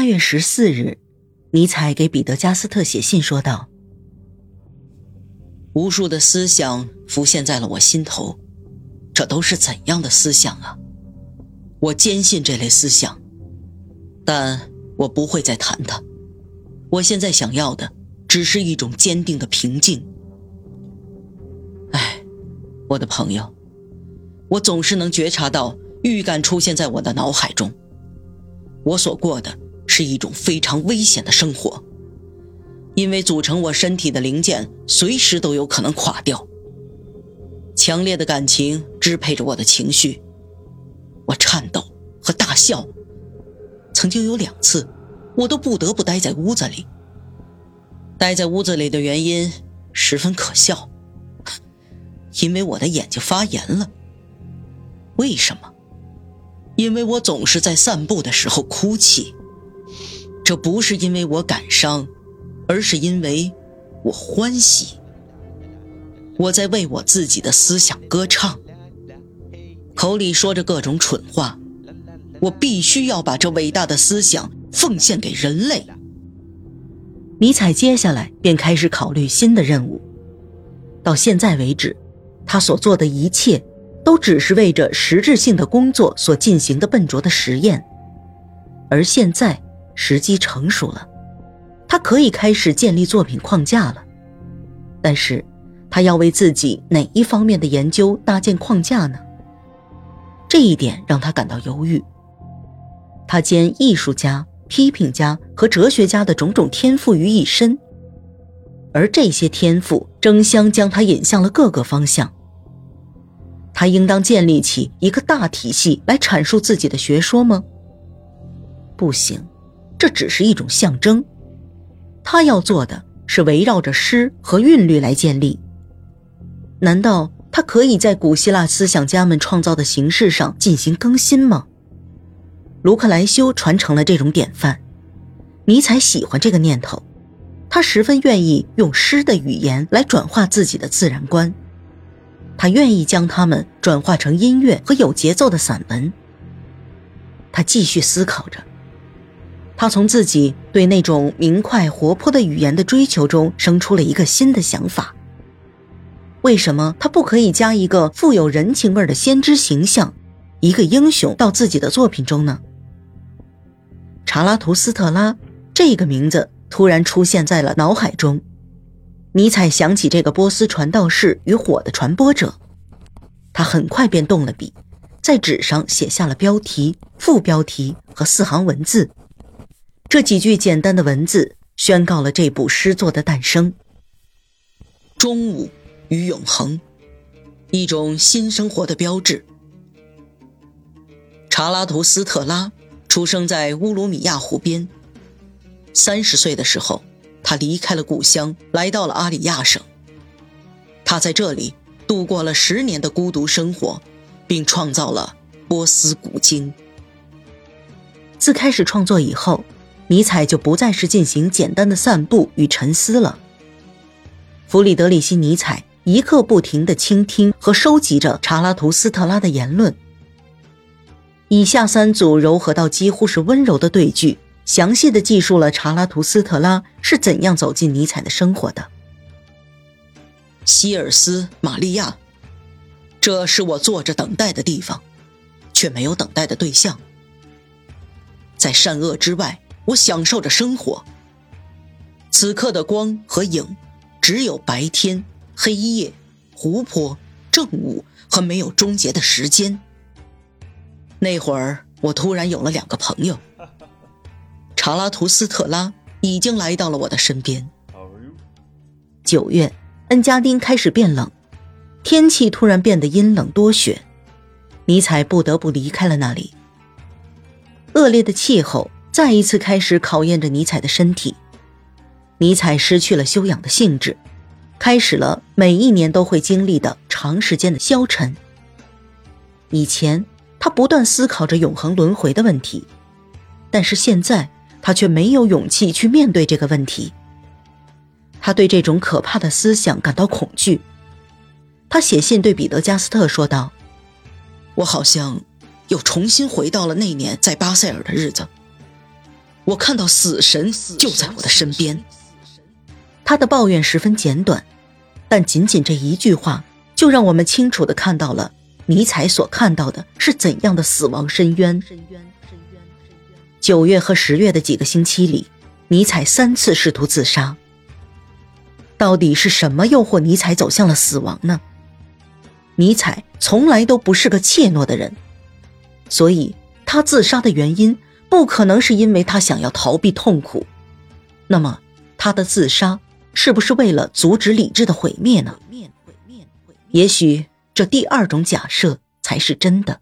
八月十四日，尼采给彼得加斯特写信说道：“无数的思想浮现在了我心头，这都是怎样的思想啊？我坚信这类思想，但我不会再谈它。我现在想要的，只是一种坚定的平静。哎，我的朋友，我总是能觉察到预感出现在我的脑海中。我所过的。”是一种非常危险的生活，因为组成我身体的零件随时都有可能垮掉。强烈的感情支配着我的情绪，我颤抖和大笑。曾经有两次，我都不得不待在屋子里。待在屋子里的原因十分可笑，因为我的眼睛发炎了。为什么？因为我总是在散步的时候哭泣。这不是因为我感伤，而是因为我欢喜。我在为我自己的思想歌唱，口里说着各种蠢话。我必须要把这伟大的思想奉献给人类。尼采接下来便开始考虑新的任务。到现在为止，他所做的一切都只是为着实质性的工作所进行的笨拙的实验，而现在。时机成熟了，他可以开始建立作品框架了。但是，他要为自己哪一方面的研究搭建框架呢？这一点让他感到犹豫。他兼艺术家、批评家和哲学家的种种天赋于一身，而这些天赋争相将他引向了各个方向。他应当建立起一个大体系来阐述自己的学说吗？不行。这只是一种象征，他要做的是围绕着诗和韵律来建立。难道他可以在古希腊思想家们创造的形式上进行更新吗？卢克莱修传承了这种典范，尼采喜欢这个念头，他十分愿意用诗的语言来转化自己的自然观，他愿意将它们转化成音乐和有节奏的散文。他继续思考着。他从自己对那种明快活泼的语言的追求中生出了一个新的想法：为什么他不可以加一个富有人情味的先知形象，一个英雄到自己的作品中呢？查拉图斯特拉这个名字突然出现在了脑海中，尼采想起这个波斯传道士与火的传播者，他很快便动了笔，在纸上写下了标题、副标题和四行文字。这几句简单的文字宣告了这部诗作的诞生。中午与永恒，一种新生活的标志。查拉图斯特拉出生在乌鲁米亚湖边。三十岁的时候，他离开了故乡，来到了阿里亚省。他在这里度过了十年的孤独生活，并创造了波斯古经。自开始创作以后。尼采就不再是进行简单的散步与沉思了。弗里德里希·尼采一刻不停地倾听和收集着查拉图斯特拉的言论。以下三组柔和到几乎是温柔的对句，详细的记述了查拉图斯特拉是怎样走进尼采的生活的。希尔斯玛利亚，这是我坐着等待的地方，却没有等待的对象。在善恶之外。我享受着生活。此刻的光和影，只有白天、黑夜、湖泊、正午和没有终结的时间。那会儿，我突然有了两个朋友。查拉图斯特拉已经来到了我的身边。九月，恩加丁开始变冷，天气突然变得阴冷多雪，尼采不得不离开了那里。恶劣的气候。再一次开始考验着尼采的身体，尼采失去了修养的兴致，开始了每一年都会经历的长时间的消沉。以前他不断思考着永恒轮回的问题，但是现在他却没有勇气去面对这个问题。他对这种可怕的思想感到恐惧。他写信对彼得加斯特说道：“我好像又重新回到了那年在巴塞尔的日子。”我看到死神就在我的身边。他的抱怨十分简短，但仅仅这一句话，就让我们清楚的看到了尼采所看到的是怎样的死亡深渊。九月和十月的几个星期里，尼采三次试图自杀。到底是什么诱惑尼采走向了死亡呢？尼采从来都不是个怯懦的人，所以他自杀的原因不可能是因为他想要逃避痛苦。那么，他的自杀是不是为了阻止理智的毁灭呢？也许这第二种假设才是真的。